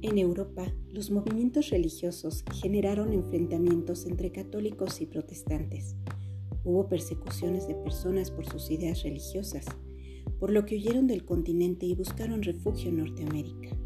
En Europa, los movimientos religiosos generaron enfrentamientos entre católicos y protestantes. Hubo persecuciones de personas por sus ideas religiosas, por lo que huyeron del continente y buscaron refugio en Norteamérica.